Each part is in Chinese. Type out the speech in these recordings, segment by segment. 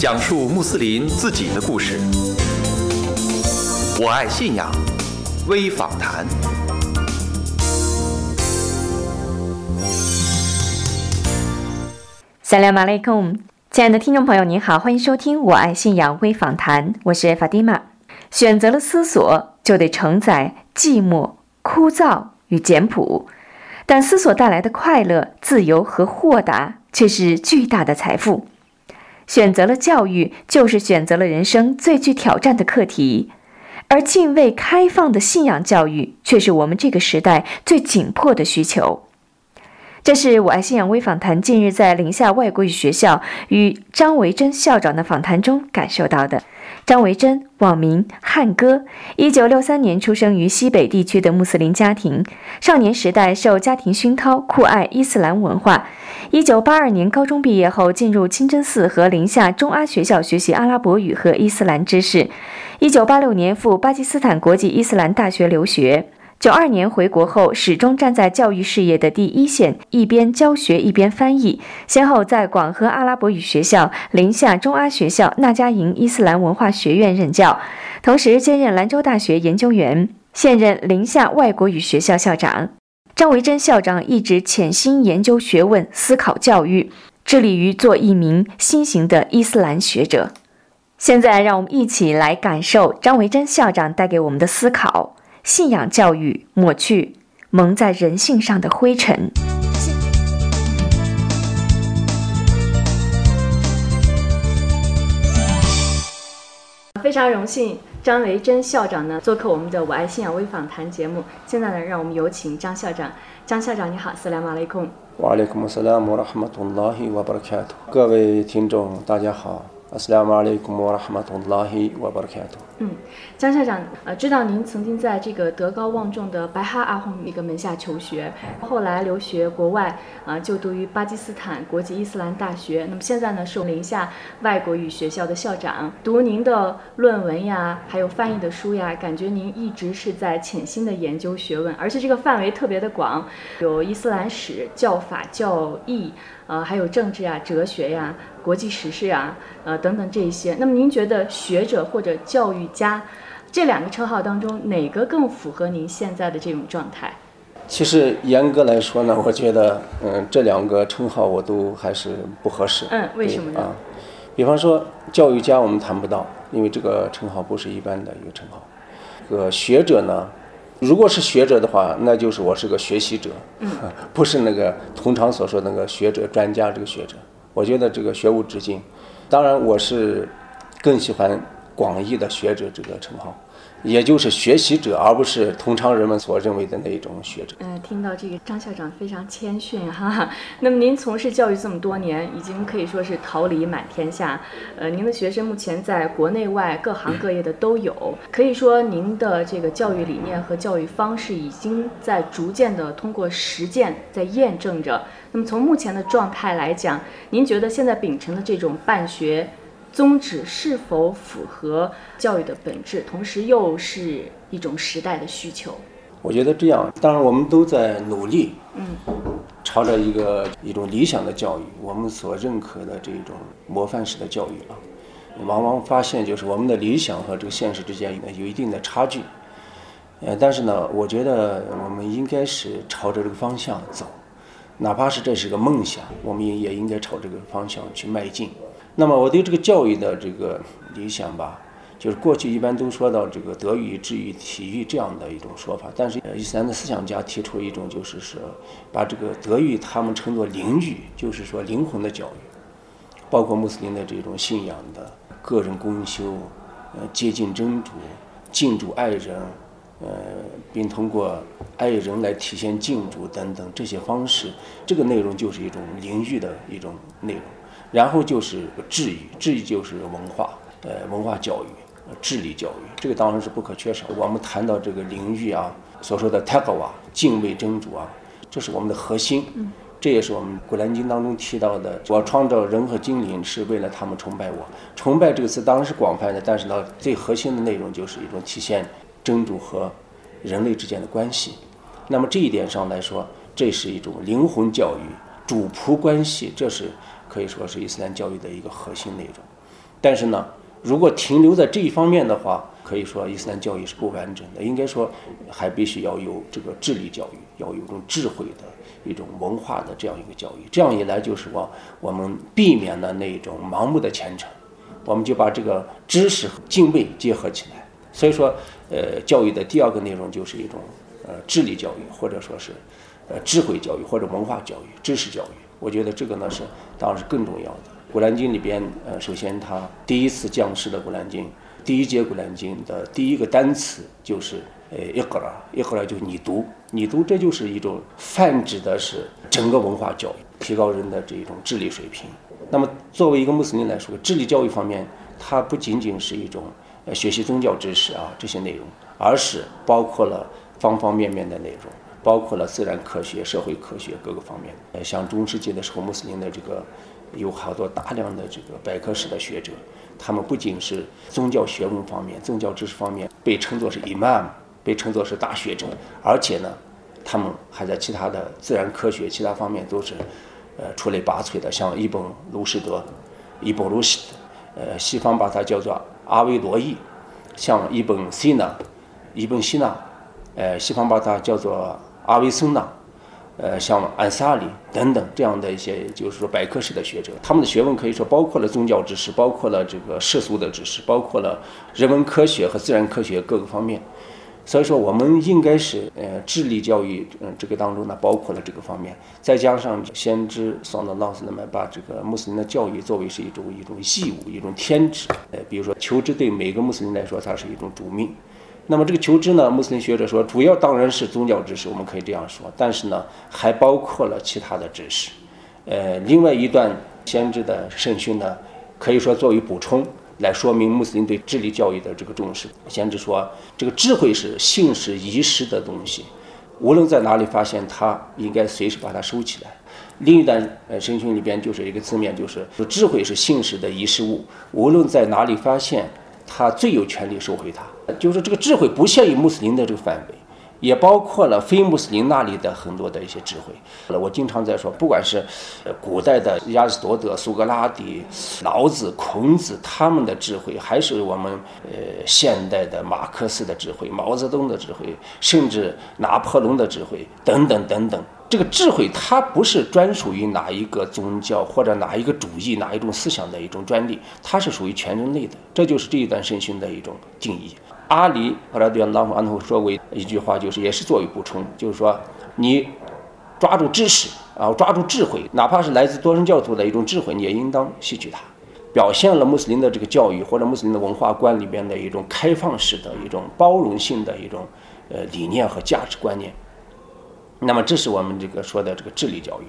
讲述穆斯林自己的故事。我爱信仰微访谈。萨利马雷贡，亲爱的听众朋友，您好，欢迎收听《我爱信仰微访谈》，我是法蒂玛。选择了思索，就得承载寂寞、枯燥与简朴，但思索带来的快乐、自由和豁达却是巨大的财富。选择了教育，就是选择了人生最具挑战的课题，而敬畏、开放的信仰教育，却是我们这个时代最紧迫的需求。这是我爱信仰微访谈近日在宁夏外国语学校与张维珍校长的访谈中感受到的。张维珍，网名汉哥，一九六三年出生于西北地区的穆斯林家庭，少年时代受家庭熏陶，酷爱伊斯兰文化。一九八二年高中毕业后，进入清真寺和宁夏中阿学校学习阿拉伯语和伊斯兰知识。一九八六年赴巴基斯坦国际伊斯兰大学留学。九二年回国后，始终站在教育事业的第一线，一边教学一边翻译，先后在广和阿拉伯语学校、宁夏中阿学校、那家营伊斯兰文化学院任教，同时兼任兰州大学研究员，现任宁夏外国语学校校长。张维珍校长一直潜心研究学问，思考教育，致力于做一名新型的伊斯兰学者。现在，让我们一起来感受张维珍校长带给我们的思考。信仰教育抹去蒙在人性上的灰尘。非常荣幸，张维珍校长呢做客我们的《我爱信仰微访谈》节目。现在呢，让我们有请张校长。张校长，你好，斯拉马雷孔。瓦雷孔斯拉姆拉哈马图拉希瓦巴拉卡图。各位听众，大家好。Assalamu alaikum wa rahmatullahi wa barakatuh。嗯，张校长，呃，知道您曾经在这个德高望重的白哈阿訇一个门下求学，后来留学国外，啊，就读于巴基斯坦国际伊斯兰大学。那么现在呢，是宁夏外国语学校的校长。读您的论文呀，还有翻译的书呀，感觉您一直是在潜心的研究学问，而且这个范围特别的广，有伊斯兰史、教法、教义。呃，还有政治啊、哲学呀、国际时事啊，呃等等这一些。那么您觉得学者或者教育家这两个称号当中，哪个更符合您现在的这种状态？其实严格来说呢，我觉得，嗯，这两个称号我都还是不合适。嗯，为什么呢？啊，比方说教育家，我们谈不到，因为这个称号不是一般的一个称号。这个学者呢？如果是学者的话，那就是我是个学习者，不是那个通常所说那个学者、专家这个学者。我觉得这个学无止境。当然，我是更喜欢广义的学者这个称号。也就是学习者，而不是通常人们所认为的那一种学者。嗯，听到这个张校长非常谦逊哈。那么您从事教育这么多年，已经可以说是桃李满天下。呃，您的学生目前在国内外各行各业的都有，可以说您的这个教育理念和教育方式已经在逐渐的通过实践在验证着。那么从目前的状态来讲，您觉得现在秉承的这种办学？宗旨是否符合教育的本质，同时又是一种时代的需求？我觉得这样，当然我们都在努力，嗯，朝着一个一种理想的教育，我们所认可的这种模范式的教育啊，往往发现就是我们的理想和这个现实之间有一定的差距。呃，但是呢，我觉得我们应该是朝着这个方向走，哪怕是这是个梦想，我们也也应该朝这个方向去迈进。那么我对这个教育的这个理想吧，就是过去一般都说到这个德育、智育、体育这样的一种说法，但是伊斯兰的思想家提出一种，就是说把这个德育他们称作灵育，就是说灵魂的教育，包括穆斯林的这种信仰的个人公修，呃，接近真主、敬主爱人，呃，并通过爱人来体现敬主等等这些方式，这个内容就是一种灵育的一种内容。然后就是智育，智育就是文化，呃，文化教育，智力教育，这个当然是不可缺少。我们谈到这个领域啊，所说的 taqwa，敬畏真主啊，这是我们的核心。这也是我们《古兰经》当中提到的，我创造人和精灵是为了他们崇拜我。崇拜这个词当然是广泛的，但是呢，最核心的内容就是一种体现真主和人类之间的关系。那么这一点上来说，这是一种灵魂教育，主仆关系，这是。可以说是伊斯兰教育的一个核心内容。但是呢，如果停留在这一方面的话，可以说伊斯兰教育是不完整的。应该说，还必须要有这个智力教育，要有一种智慧的一种文化的这样一个教育。这样一来，就是说我们避免了那一种盲目的虔诚，我们就把这个知识和敬畏结合起来。所以说，呃，教育的第二个内容就是一种呃智力教育，或者说是呃智慧教育或者文化教育、知识教育。我觉得这个呢是当然是更重要的。古兰经里边，呃，首先它第一次降世的古兰经。第一节古兰经的第一个单词就是呃一格拉，一格拉就你读，你读，这就是一种泛指的是整个文化教育，提高人的这一种智力水平。那么作为一个穆斯林来说，智力教育方面，它不仅仅是一种呃学习宗教知识啊这些内容，而是包括了方方面面的内容，包括了自然科学、社会科学各个方面。呃，像中世纪的时候，穆斯林的这个有好多大量的这个百科式的学者。他们不仅是宗教学问方面、宗教知识方面被称作是 imam，被称作是大学者，而且呢，他们还在其他的自然科学其他方面都是，呃，出类拔萃的。像伊本·卢士德、伊本·卢西，呃，西方把它叫做阿维罗伊；像伊本·西纳、伊本·西纳，呃，西方把它叫做阿维森纳。呃，像安萨里等等这样的一些，就是说百科式的学者，他们的学问可以说包括了宗教知识，包括了这个世俗的知识，包括了人文科学和自然科学各个方面。所以说，我们应该是呃智力教育，嗯，这个当中呢，包括了这个方面，再加上先知桑德老师那么把这个穆斯林的教育作为是一种一种义务，一种天职。呃，比如说求知对每个穆斯林来说，它是一种主命。那么这个求知呢？穆斯林学者说，主要当然是宗教知识，我们可以这样说。但是呢，还包括了其他的知识。呃，另外一段先知的圣训呢，可以说作为补充来说明穆斯林对智力教育的这个重视。先知说，这个智慧是信使遗失的东西，无论在哪里发现，它应该随时把它收起来。另一段呃圣训里边就是一个字面，就是说智慧是信使的遗失物，无论在哪里发现。他最有权利收回它，就是这个智慧不限于穆斯林的这个范围，也包括了非穆斯林那里的很多的一些智慧。我经常在说，不管是古代的亚里士多德、苏格拉底、老子、孔子他们的智慧，还是我们呃现代的马克思的智慧、毛泽东的智慧，甚至拿破仑的智慧等等等等。这个智慧，它不是专属于哪一个宗教或者哪一个主义、哪一种思想的一种专利，它是属于全人类的。这就是这一段圣训的一种定义。阿里后来对拉姆安图说过一句话，就是也是作为补充，就是说，你抓住知识啊，抓住智慧，哪怕是来自多神教徒的一种智慧，你也应当吸取它。表现了穆斯林的这个教育或者穆斯林的文化观里边的一种开放式的一种包容性的一种呃理念和价值观念。那么这是我们这个说的这个智力教育，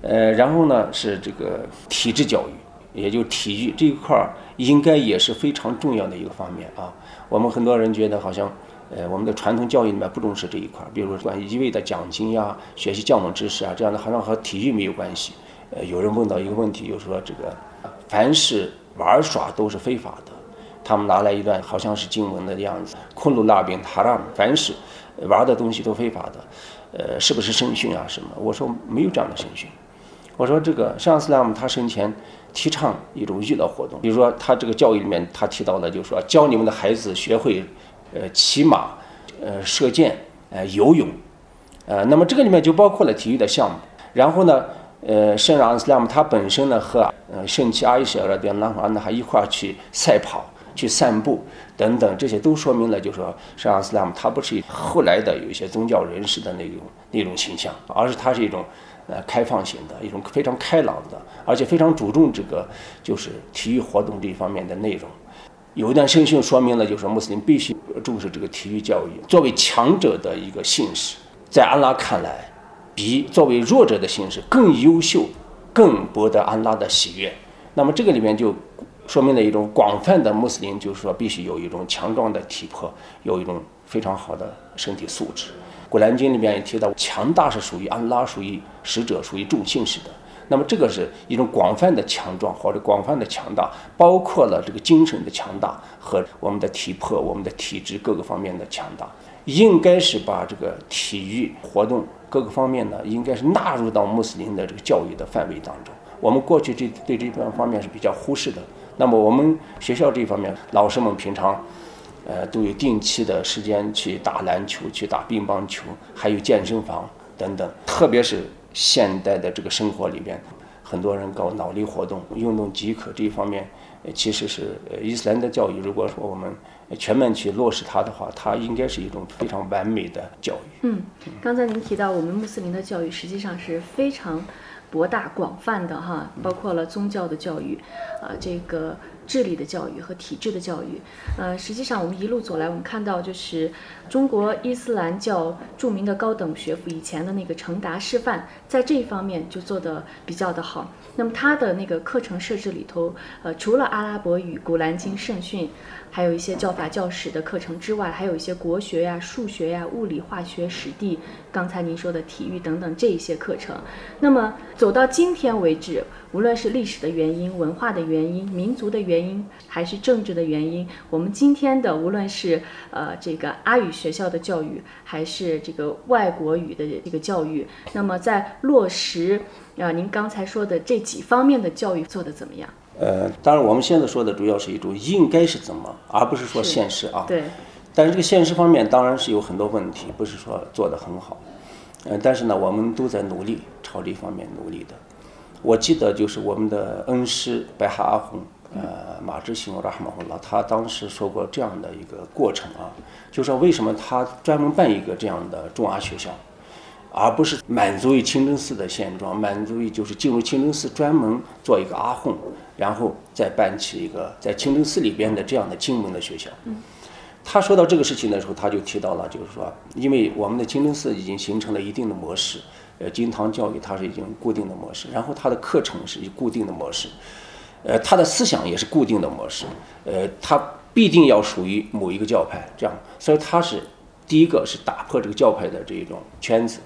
呃，然后呢是这个体制教育，也就体育这一块儿应该也是非常重要的一个方面啊。我们很多人觉得好像，呃，我们的传统教育里面不重视这一块儿，比如说关于一味的讲经呀、学习教门知识啊，这样的好像和体育没有关系。呃，有人问到一个问题，就是说这个凡是玩耍都是非法的，他们拿来一段好像是经文的样子，昆鲁拉宾塔拉，凡是玩的东西都非法的。呃，是不是圣训啊？什么？我说没有这样的圣训。我说这个上次拉姆他生前提倡一种娱乐活动，比如说他这个教育里面他提到的，就是说教你们的孩子学会呃骑马、呃射箭、呃游泳，呃，那么这个里面就包括了体育的项目。然后呢，呃，圣让斯拉姆他本身呢和呃圣妻阿伊舍尔边拉法呢还一块去赛跑。去散步等等，这些都说明了，就是说，圣阿斯拉姆他不是后来的有一些宗教人士的那种那种形象，而是他是一种呃开放型的一种非常开朗的，而且非常注重这个就是体育活动这方面的内容。有一段圣训说明了，就是穆斯林必须重视这个体育教育，作为强者的一个信使，在安拉看来，比作为弱者的信使更优秀，更博得安拉的喜悦。那么这个里面就。说明了一种广泛的穆斯林，就是说必须有一种强壮的体魄，有一种非常好的身体素质。古兰经里面也提到，强大是属于安拉，属于使者，属于众信使的。那么这个是一种广泛的强壮或者广泛的强大，包括了这个精神的强大和我们的体魄、我们的体质各个方面的强大，应该是把这个体育活动各个方面呢，应该是纳入到穆斯林的这个教育的范围当中。我们过去这对这方方面是比较忽视的。那么我们学校这方面，老师们平常，呃，都有定期的时间去打篮球、去打乒乓球，还有健身房等等。特别是现代的这个生活里边，很多人搞脑力活动、运动即可这一方面，其实是伊斯兰的教育。如果说我们全面去落实它的话，它应该是一种非常完美的教育。嗯，刚才您提到我们穆斯林的教育实际上是非常。博大广泛的哈，包括了宗教的教育，啊，这个智力的教育和体制的教育，呃，实际上我们一路走来，我们看到就是中国伊斯兰教著名的高等学府以前的那个成达师范，在这一方面就做得比较的好。那么它的那个课程设置里头，呃，除了阿拉伯语、古兰经、圣训。还有一些教法教史的课程之外，还有一些国学呀、数学呀、物理、化学、史地，刚才您说的体育等等这一些课程。那么走到今天为止，无论是历史的原因、文化的原因、民族的原因，还是政治的原因，我们今天的无论是呃这个阿语学校的教育，还是这个外国语的这个教育，那么在落实啊您刚才说的这几方面的教育做得怎么样？呃，当然，我们现在说的主要是一种应该是怎么，而不是说现实啊。对。但是这个现实方面当然是有很多问题，不是说做得很好。呃，但是呢，我们都在努力朝这方面努力的。我记得就是我们的恩师白哈阿訇，呃，马志兴拉哈马洪拉，他当时说过这样的一个过程啊，就说为什么他专门办一个这样的中阿学校。而不是满足于清真寺的现状，满足于就是进入清真寺专门做一个阿訇，然后再办起一个在清真寺里边的这样的经文的学校。他说到这个事情的时候，他就提到了，就是说，因为我们的清真寺已经形成了一定的模式，呃，金堂教育它是已经固定的模式，然后它的课程是固定的模式，呃，它的思想也是固定的模式，呃，它必定要属于某一个教派，这样，所以它是第一个是打破这个教派的这种圈子。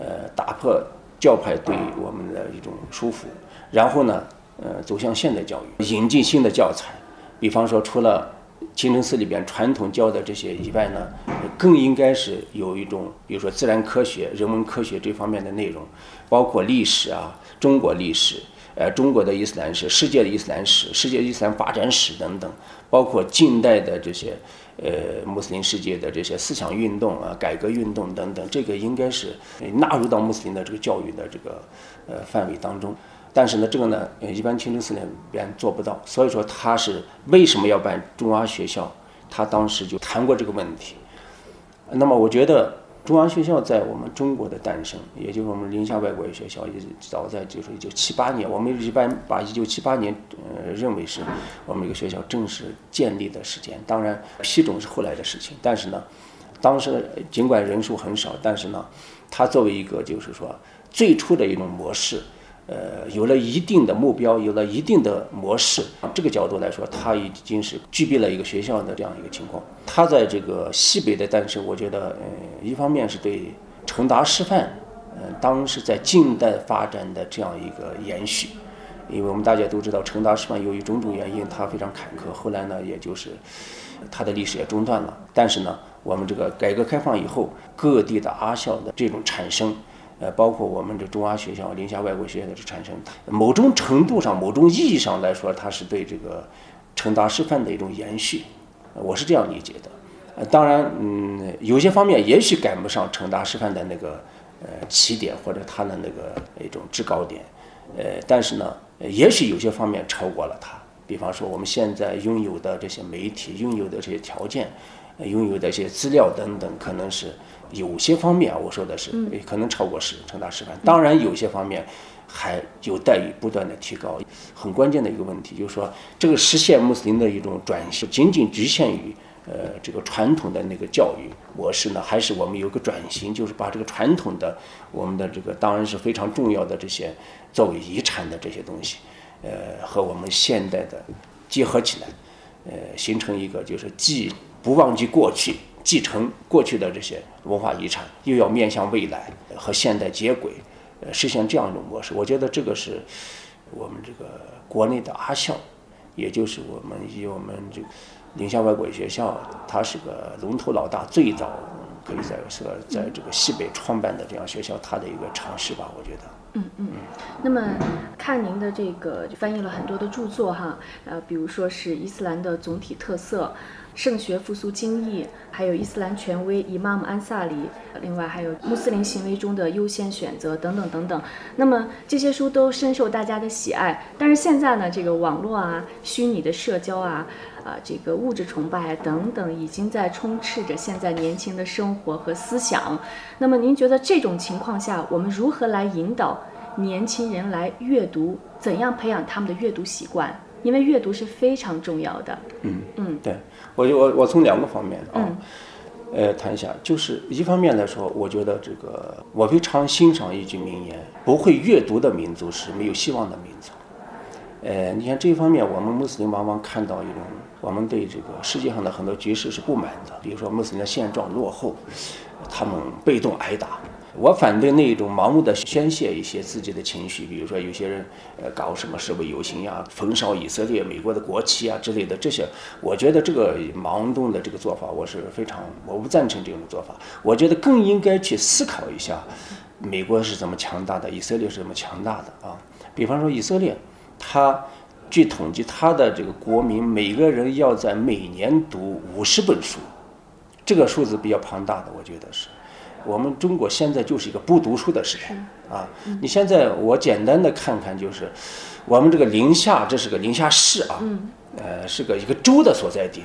呃，打破教派对我们的一种束缚，然后呢，呃，走向现代教育，引进新的教材，比方说，除了清真寺里边传统教的这些以外呢，更应该是有一种，比如说自然科学、人文科学这方面的内容，包括历史啊，中国历史，呃，中国的伊斯兰史、世界的伊斯兰史、世界伊斯兰发展史等等，包括近代的这些。呃，穆斯林世界的这些思想运动啊、改革运动等等，这个应该是纳入到穆斯林的这个教育的这个呃范围当中。但是呢，这个呢，一般清真寺那边做不到。所以说，他是为什么要办中阿学校？他当时就谈过这个问题。那么，我觉得。中央学校在我们中国的诞生，也就是我们宁夏外国语学校，也早在就是一九七八年，我们一般把一九七八年呃认为是我们一个学校正式建立的时间。当然，批准是后来的事情。但是呢，当时尽管人数很少，但是呢，它作为一个就是说最初的一种模式。呃，有了一定的目标，有了一定的模式，这个角度来说，它已经是具备了一个学校的这样一个情况。它在这个西北的诞生，我觉得，呃，一方面是对成达师范，呃，当时在近代发展的这样一个延续。因为我们大家都知道，成达师范由于种种原因，它非常坎坷，后来呢，也就是它的历史也中断了。但是呢，我们这个改革开放以后，各地的阿校的这种产生。呃，包括我们这中阿学校、宁夏外国学院的这产生，某种程度上、某种意义上来说，它是对这个成达师范的一种延续，我是这样理解的。呃，当然，嗯，有些方面也许赶不上成达师范的那个呃起点或者它的那个一种制高点，呃，但是呢，也许有些方面超过了它。比方说，我们现在拥有的这些媒体、拥有的这些条件、拥有的一些资料等等，可能是。有些方面啊，我说的是，可能超过是成大师范。当然，有些方面还有待于不断的提高。很关键的一个问题就是说，这个实现穆斯林的一种转型，仅仅局限于呃这个传统的那个教育模式呢，还是我们有个转型，就是把这个传统的我们的这个当然是非常重要的这些作为遗产的这些东西，呃，和我们现代的结合起来，呃，形成一个就是既不忘记过去。继承过去的这些文化遗产，又要面向未来和现代接轨，呃，实现这样一种模式。我觉得这个是我们这个国内的阿校，也就是我们以我们这个宁夏外国语学校，它是个龙头老大，最早可以在说在这个西北创办的这样学校，它的一个尝试吧，我觉得。嗯嗯那么，看您的这个翻译了很多的著作哈，呃，比如说是伊斯兰的总体特色、圣学复苏经义，还有伊斯兰权威伊玛目安萨里，另外还有穆斯林行为中的优先选择等等等等。那么这些书都深受大家的喜爱。但是现在呢，这个网络啊、虚拟的社交啊、啊这个物质崇拜等等，已经在充斥着现在年轻的生活和思想。那么您觉得这种情况下，我们如何来引导？年轻人来阅读，怎样培养他们的阅读习惯？因为阅读是非常重要的。嗯嗯，对我我我从两个方面啊，呃谈一下，就是一方面来说，我觉得这个我非常欣赏一句名言：不会阅读的民族是没有希望的民族。呃，你看这一方面，我们穆斯林往往看到一种我们对这个世界上的很多局势是不满的，比如说穆斯林的现状落后，他们被动挨打。我反对那一种盲目的宣泄一些自己的情绪，比如说有些人呃搞什么示威游行呀、焚烧以色列、美国的国旗啊之类的这些，我觉得这个盲动的这个做法我是非常我不赞成这种做法。我觉得更应该去思考一下，美国是怎么强大的，以色列是怎么强大的啊？比方说以色列，它据统计，它的这个国民每个人要在每年读五十本书，这个数字比较庞大的，我觉得是。我们中国现在就是一个不读书的时代啊！你现在我简单的看看，就是我们这个宁夏，这是个宁夏市啊，呃，是个一个州的所在地，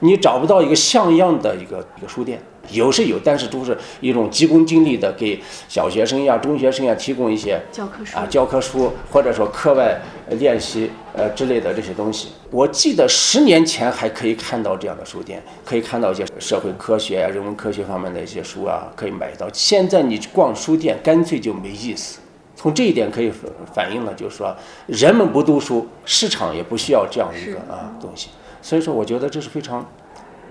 你找不到一个像样的一个一个书店。有是有，但是都是一种急功近利的，给小学生呀、中学生呀提供一些教科书啊教科书，或者说课外练习呃之类的这些东西。我记得十年前还可以看到这样的书店，可以看到一些社会科学呀、人文科学方面的一些书啊，可以买到。现在你逛书店干脆就没意思。从这一点可以反映了，就是说人们不读书，市场也不需要这样一个啊东西。所以说，我觉得这是非常。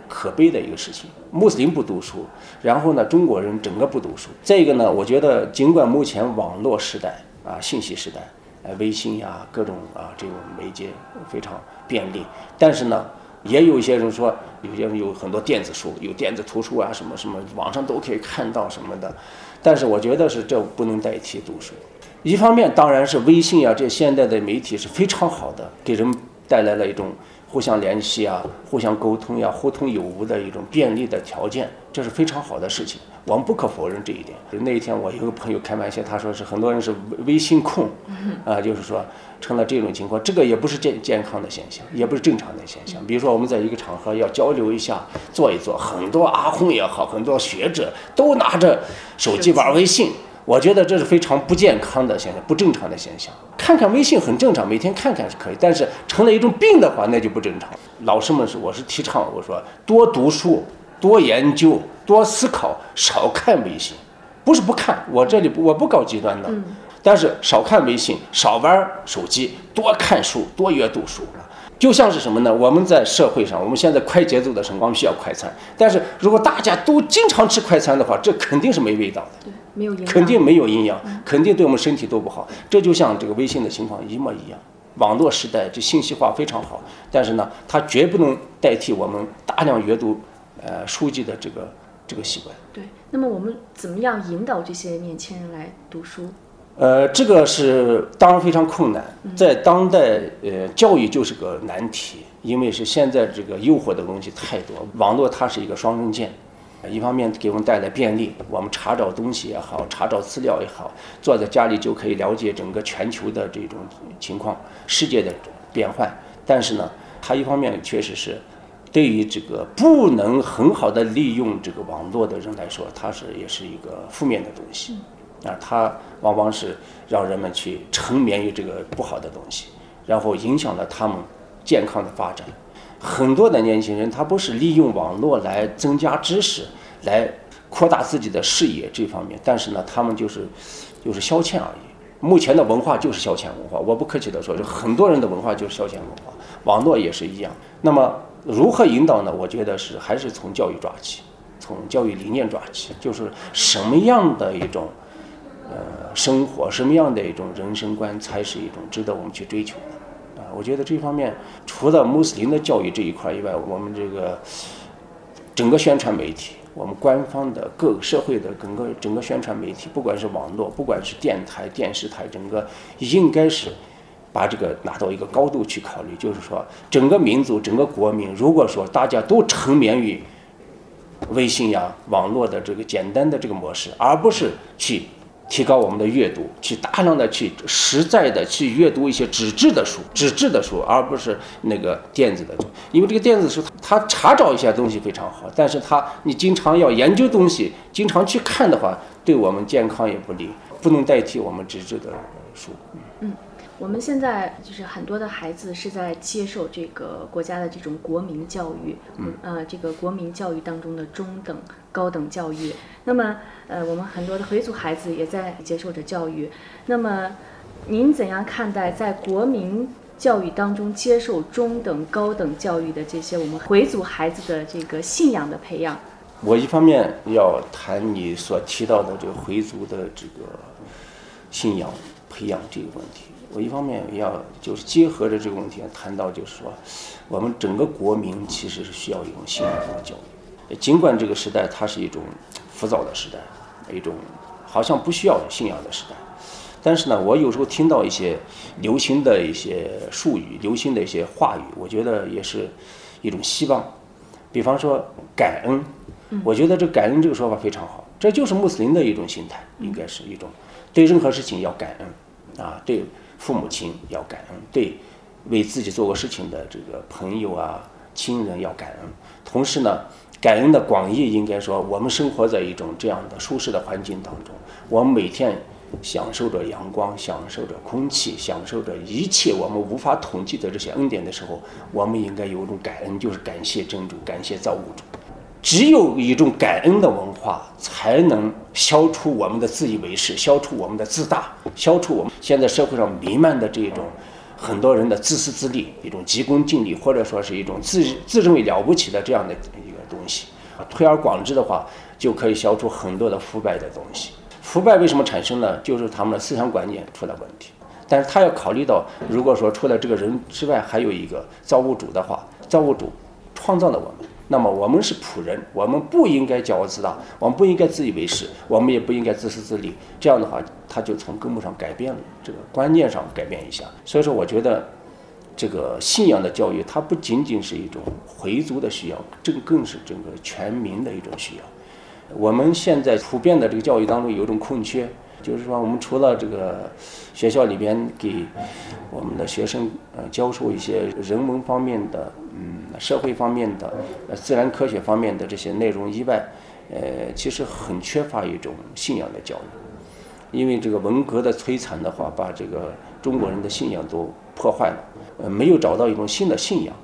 可悲的一个事情，穆斯林不读书，然后呢，中国人整个不读书。再一个呢，我觉得尽管目前网络时代啊，信息时代，呃，微信呀，各种啊这种媒介非常便利，但是呢，也有一些人说，有些人有很多电子书，有电子图书啊，什么什么，网上都可以看到什么的。但是我觉得是这不能代替读书。一方面当然是微信啊，这现代的媒体是非常好的，给人带来了一种。互相联系啊，互相沟通呀，互通有无的一种便利的条件，这是非常好的事情，我们不可否认这一点。那一天我有个朋友开玩笑，他说是很多人是微信控，啊，就是说成了这种情况，这个也不是健健康的现象，也不是正常的现象。比如说我们在一个场合要交流一下，坐一坐，很多阿訇也好，很多学者都拿着手机玩微信。我觉得这是非常不健康的现象，不正常的现象。看看微信很正常，每天看看是可以，但是成了一种病的话，那就不正常。老师们是，我是提倡，我说多读书、多研究、多思考，少看微信。不是不看，我这里我不搞极端的，但是少看微信，少玩手机，多看书，多阅读书。就像是什么呢？我们在社会上，我们现在快节奏的生活，我们需要快餐。但是如果大家都经常吃快餐的话，这肯定是没味道的。对，没有营养。肯定没有营养，肯定对我们身体都不好。这就像这个微信的情况一模一样。网络时代，这信息化非常好，但是呢，它绝不能代替我们大量阅读，呃，书籍的这个这个习惯。对。那么我们怎么样引导这些年轻人来读书？呃，这个是当然非常困难，在当代，呃，教育就是个难题，因为是现在这个诱惑的东西太多。网络它是一个双刃剑，一方面给我们带来便利，我们查找东西也好，查找资料也好，坐在家里就可以了解整个全球的这种情况、世界的变换。但是呢，它一方面确实是对于这个不能很好的利用这个网络的人来说，它是也是一个负面的东西。啊，它往往是让人们去沉湎于这个不好的东西，然后影响了他们健康的发展。很多的年轻人，他不是利用网络来增加知识，来扩大自己的视野这方面，但是呢，他们就是就是消遣而已。目前的文化就是消遣文化，我不客气的说，就很多人的文化就是消遣文化，网络也是一样。那么如何引导呢？我觉得是还是从教育抓起，从教育理念抓起，就是什么样的一种。呃，生活什么样的一种人生观才是一种值得我们去追求的？我觉得这方面除了穆斯林的教育这一块以外，我们这个整个宣传媒体我们官方的各个社会的整个整个宣传媒体，不管是网络，不管是电台、电视台，整个应该是把这个拿到一个高度去考虑，就是说整个民族、整个国民，如果说大家都沉湎于微信呀、网络的这个简单的这个模式，而不是去。提高我们的阅读，去大量的去实在的去阅读一些纸质的书，纸质的书，而不是那个电子的书。因为这个电子书，它查找一些东西非常好，但是它你经常要研究东西，经常去看的话，对我们健康也不利，不能代替我们纸质的书。嗯。我们现在就是很多的孩子是在接受这个国家的这种国民教育，嗯，呃，这个国民教育当中的中等、高等教育。那么，呃，我们很多的回族孩子也在接受着教育。那么，您怎样看待在国民教育当中接受中等、高等教育的这些我们回族孩子的这个信仰的培养？我一方面要谈你所提到的这个回族的这个信仰培养这个问题。我一方面要就是结合着这个问题谈到，就是说，我们整个国民其实是需要一种信仰的教育。尽管这个时代它是一种浮躁的时代，一种好像不需要信仰的时代，但是呢，我有时候听到一些流行的一些术语、流行的一些话语，我觉得也是一种希望。比方说感恩，我觉得这感恩这个说法非常好，这就是穆斯林的一种心态，应该是一种对任何事情要感恩啊，对。父母亲要感恩，对为自己做过事情的这个朋友啊、亲人要感恩。同时呢，感恩的广义应该说，我们生活在一种这样的舒适的环境当中，我们每天享受着阳光，享受着空气，享受着一切我们无法统计的这些恩典的时候，我们应该有一种感恩，就是感谢真主，感谢造物主。只有一种感恩的文化，才能消除我们的自以为是，消除我们的自大，消除我们现在社会上弥漫的这种很多人的自私自利，一种急功近利，或者说是一种自自认为了不起的这样的东西。推而广之的话，就可以消除很多的腐败的东西。腐败为什么产生呢？就是他们的思想观念出了问题。但是他要考虑到，如果说除了这个人之外，还有一个造物主的话，造物主创造了我们。那么我们是仆人，我们不应该骄傲自大，我们不应该自以为是，我们也不应该自私自利。这样的话，他就从根本上改变了这个观念上改变一下。所以说，我觉得这个信仰的教育，它不仅仅是一种回族的需要，这更是整个全民的一种需要。我们现在普遍的这个教育当中有一种空缺。就是说，我们除了这个学校里边给我们的学生呃教授一些人文方面的、嗯社会方面的、呃自然科学方面的这些内容以外，呃，其实很缺乏一种信仰的教育。因为这个文革的摧残的话，把这个中国人的信仰都破坏了，呃，没有找到一种新的信仰，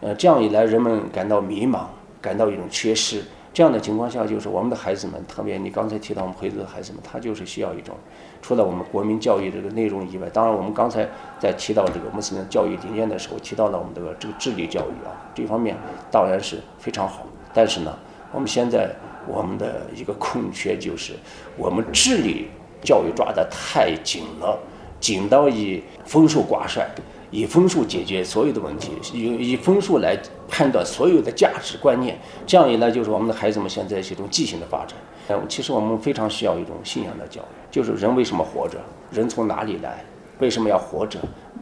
呃，这样一来，人们感到迷茫，感到一种缺失。这样的情况下，就是我们的孩子们，特别你刚才提到我们回族的孩子们，他就是需要一种，除了我们国民教育这个内容以外，当然我们刚才在提到这个穆斯林教育理念的时候，提到了我们这个这个智力教育啊，这方面当然是非常好。但是呢，我们现在我们的一个空缺就是，我们智力教育抓得太紧了，紧到以分数挂帅。以分数解决所有的问题，以以分数来判断所有的价值观念，这样一来，就是我们的孩子们现在是一种畸形的发展。其实我们非常需要一种信仰的教育，就是人为什么活着，人从哪里来，为什么要活着，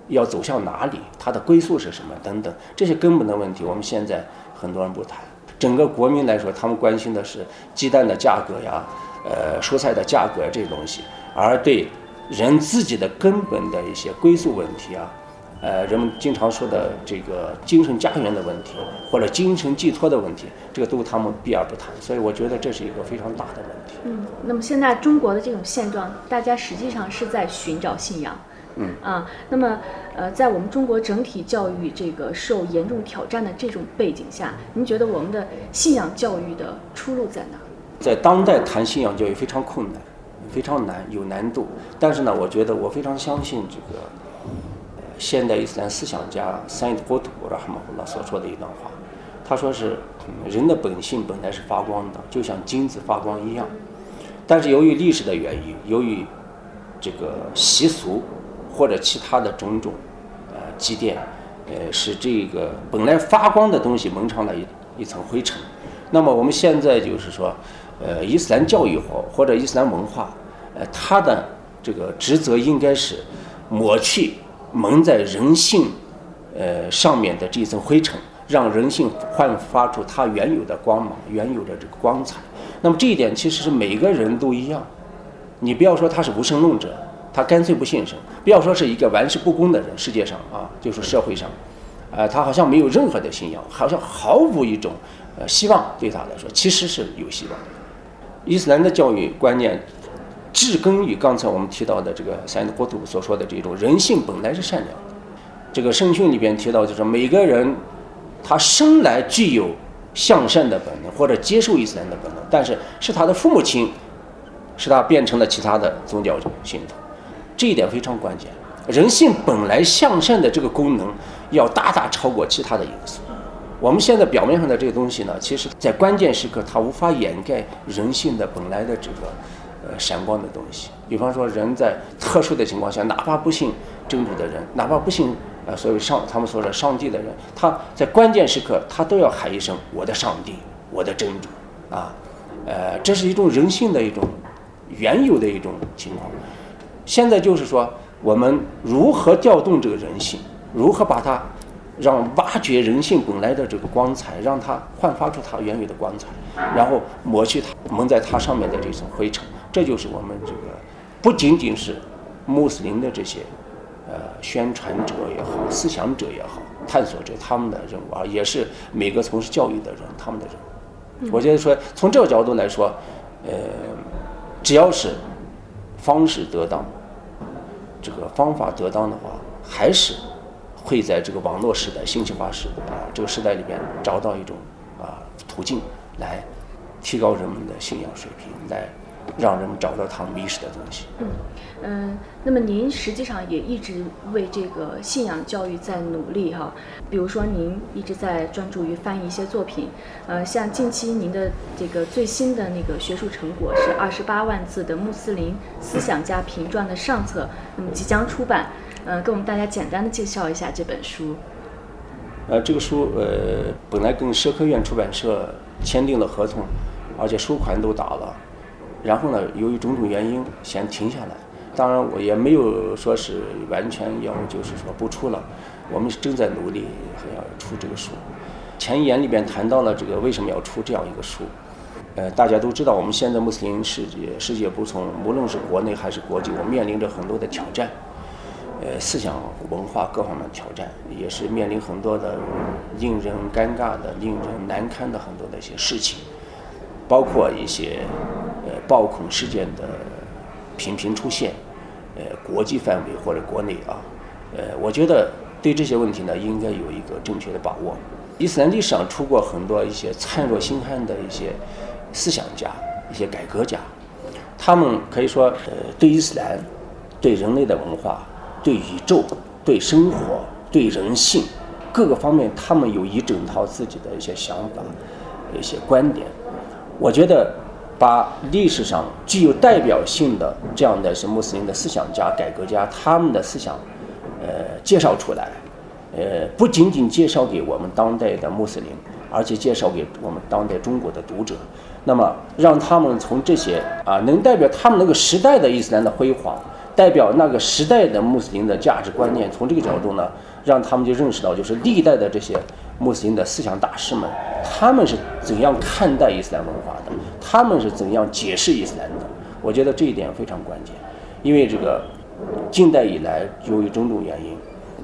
要走向哪里，它的归宿是什么等等这些根本的问题，我们现在很多人不谈。整个国民来说，他们关心的是鸡蛋的价格呀，呃，蔬菜的价格呀这些东西，而对人自己的根本的一些归宿问题啊。呃，人们经常说的这个精神家园的问题，或者精神寄托的问题，这个都他们避而不谈，所以我觉得这是一个非常大的问题。嗯，那么现在中国的这种现状，大家实际上是在寻找信仰。嗯啊，那么呃，在我们中国整体教育这个受严重挑战的这种背景下，您觉得我们的信仰教育的出路在哪？在当代谈信仰教育非常困难，非常难，有难度。但是呢，我觉得我非常相信这个。现代伊斯兰思想家三伊多图拉哈马胡拉所说的一段话，他说是人的本性本来是发光的，就像金子发光一样，但是由于历史的原因，由于这个习俗或者其他的种种呃积淀，呃使这个本来发光的东西蒙上了一一层灰尘，那么我们现在就是说，呃，伊斯兰教育或或者伊斯兰文化，呃，它的这个职责应该是抹去蒙在人性呃上面的这一层灰尘，让人性焕发出它原有的光芒、原有的这个光彩。那么这一点其实是每个人都一样。你不要说他是无神论者，他干脆不信神；不要说是一个玩世不恭的人，世界上啊，就是社会上，呃，他好像没有任何的信仰，好像毫无一种呃希望。对他来说，其实是有希望的。伊斯兰的教育观念，植根于刚才我们提到的这个三国图所说的这种人性本来是善良的。这个圣训里边提到，就是每个人他生来具有向善的本能，或者接受伊斯兰的本能，但是是他的父母亲。使他变成了其他的宗教信徒，这一点非常关键。人性本来向善的这个功能，要大大超过其他的因素。我们现在表面上的这个东西呢，其实在关键时刻它无法掩盖人性的本来的这个呃闪光的东西。比方说，人在特殊的情况下，哪怕不信真主的人，哪怕不信呃所谓上他们所说的上帝的人，他在关键时刻他都要喊一声“我的上帝，我的真主”啊，呃，这是一种人性的一种。原有的一种情况，现在就是说，我们如何调动这个人性，如何把它让挖掘人性本来的这个光彩，让它焕发出它原有的光彩，然后抹去它蒙在它上面的这层灰尘，这就是我们这个不仅仅是穆斯林的这些呃宣传者也好，思想者也好，探索者他们的任务啊，也是每个从事教育的人他们的任务。我觉得说，从这个角度来说，呃。只要是方式得当，这个方法得当的话，还是会在这个网络时代、信息化时啊这个时代里边找到一种啊途径来提高人们的信仰水平，来。让人们找到他们迷失的东西。嗯嗯，那么您实际上也一直为这个信仰教育在努力哈。比如说，您一直在专注于翻译一些作品，呃，像近期您的这个最新的那个学术成果是二十八万字的穆斯林思想家评传的上册，那么即将出版，呃，跟我们大家简单的介绍一下这本书。呃，这个书呃，本来跟社科院出版社签订了合同，而且书款都打了。然后呢，由于种种原因，先停下来。当然，我也没有说是完全要就是说不出了。我们是正在努力还要出这个书。前言里边谈到了这个为什么要出这样一个书。呃，大家都知道，我们现在穆斯林世界世界不从，无论是国内还是国际，我面临着很多的挑战。呃，思想文化各方面挑战，也是面临很多的令人尴尬的、令人难堪的很多的一些事情，包括一些。暴恐事件的频频出现，呃，国际范围或者国内啊，呃，我觉得对这些问题呢，应该有一个正确的把握。伊斯兰历史上出过很多一些灿若星汉的一些思想家、一些改革家，他们可以说，呃，对伊斯兰、对人类的文化、对宇宙、对生活、对人性各个方面，他们有一整套自己的一些想法、一些观点。我觉得。把历史上具有代表性的这样的是穆斯林的思想家、改革家他们的思想，呃，介绍出来，呃，不仅仅介绍给我们当代的穆斯林，而且介绍给我们当代中国的读者。那么，让他们从这些啊，能代表他们那个时代的伊斯兰的辉煌，代表那个时代的穆斯林的价值观念，从这个角度呢，让他们就认识到，就是历代的这些。穆斯林的思想大师们，他们是怎样看待伊斯兰文化的？他们是怎样解释伊斯兰的？我觉得这一点非常关键，因为这个近代以来，由于种种原因，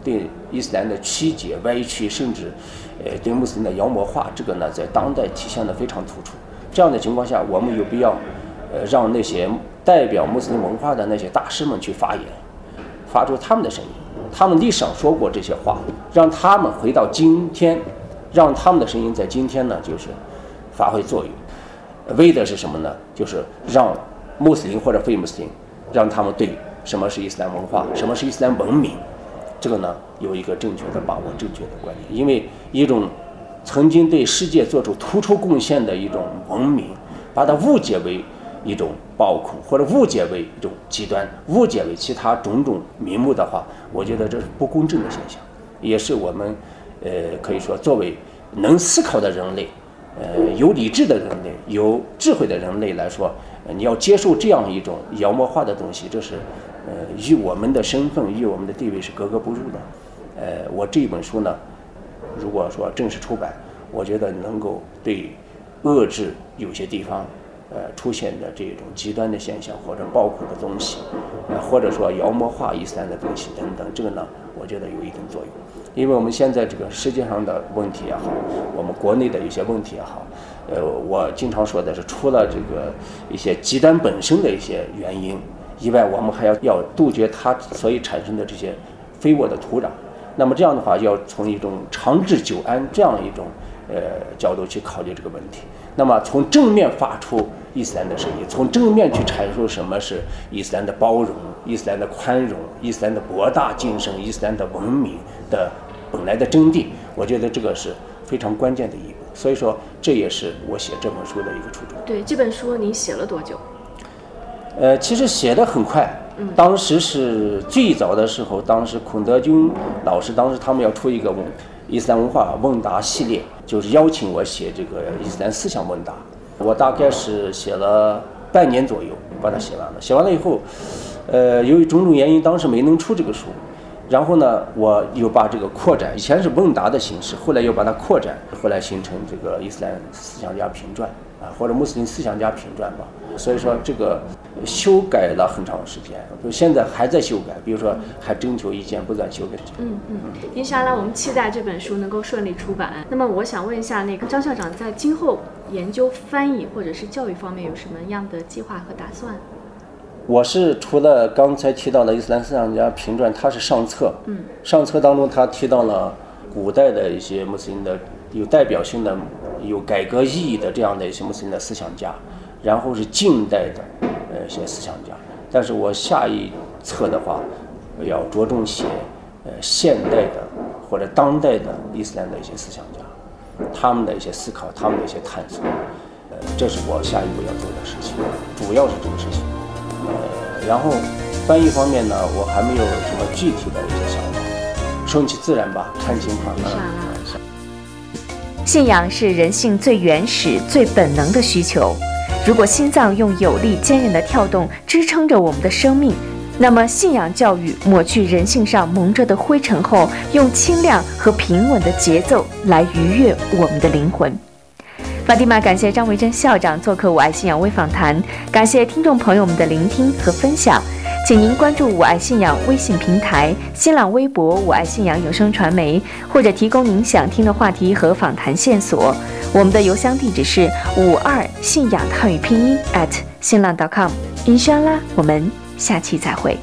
对伊斯兰的曲解、歪曲，甚至呃对穆斯林的妖魔化，这个呢，在当代体现的非常突出。这样的情况下，我们有必要呃让那些代表穆斯林文化的那些大师们去发言，发出他们的声音。他们历史上说过这些话，让他们回到今天，让他们的声音在今天呢，就是发挥作用。为的是什么呢？就是让穆斯林或者非穆斯林，让他们对什么是伊斯兰文化，什么是伊斯兰文明，这个呢有一个正确的把握、正确的观念。因为一种曾经对世界做出突出贡献的一种文明，把它误解为。一种暴恐，或者误解为一种极端，误解为其他种种名目的话，我觉得这是不公正的现象，也是我们，呃，可以说作为能思考的人类，呃有理智的人类、有智慧的人类来说，你要接受这样一种妖魔化的东西，这是呃与我们的身份、与我们的地位是格格不入的。呃，我这一本书呢，如果说正式出版，我觉得能够对遏制有些地方。呃，出现的这种极端的现象或者暴恐的东西，呃，或者说妖魔化伊斯兰的东西等等，这个呢，我觉得有一定作用。因为我们现在这个世界上的问题也好，我们国内的一些问题也好，呃，我经常说的是，除了这个一些极端本身的一些原因以外，我们还要要杜绝它所以产生的这些非我的土壤。那么这样的话，要从一种长治久安这样一种呃角度去考虑这个问题。那么从正面发出。伊斯兰的声音，从正面去阐述什么是伊斯兰的包容、伊斯兰的宽容、伊斯兰的博大精深、伊斯兰的文明的本来的真谛，我觉得这个是非常关键的一步。所以说，这也是我写这本书的一个初衷。对这本书，您写了多久？呃，其实写的很快。嗯。当时是最早的时候，当时孔德军老师当时他们要出一个伊斯兰文化问答系列，就是邀请我写这个伊斯兰思想问答。我大概是写了半年左右，把它写完了。写完了以后，呃，由于种种原因，当时没能出这个书。然后呢，我又把这个扩展，以前是问答的形式，后来又把它扩展，后来形成这个伊斯兰思想家评传啊，或者穆斯林思想家评传吧。所以说这个修改了很长时间，就现在还在修改，比如说还征求意见，不断修改。嗯嗯，接下来我们期待这本书能够顺利出版。那么我想问一下，那个张校长在今后研究翻译或者是教育方面有什么样的计划和打算？我是除了刚才提到的伊斯兰思想家评传，它是上册。嗯。上册当中，他提到了古代的一些穆斯林的有代表性的、有改革意义的这样的一些穆斯林的思想家，然后是近代的呃一些思想家。但是我下一册的话，要着重写呃现代的或者当代的伊斯兰的一些思想家，他们的一些思考，他们的一些探索。呃，这是我下一步要做的事情，主要是这个事情。呃，然后翻译方面呢，我还没有什么具体的一些想法，顺其自然吧，看情况。信仰是人性最原始、最本能的需求。如果心脏用有力、坚韧的跳动支撑着我们的生命，那么信仰教育抹去人性上蒙着的灰尘后，用清亮和平稳的节奏来愉悦我们的灵魂。法蒂玛，感谢张维珍校长做客《我爱信仰》微访谈，感谢听众朋友们的聆听和分享，请您关注《我爱信仰》微信平台、新浪微博“我爱信仰有声传媒”，或者提供您想听的话题和访谈线索。我们的邮箱地址是五二信仰汉语拼音 at 新浪 .com。i n s h a l l a 我们下期再会。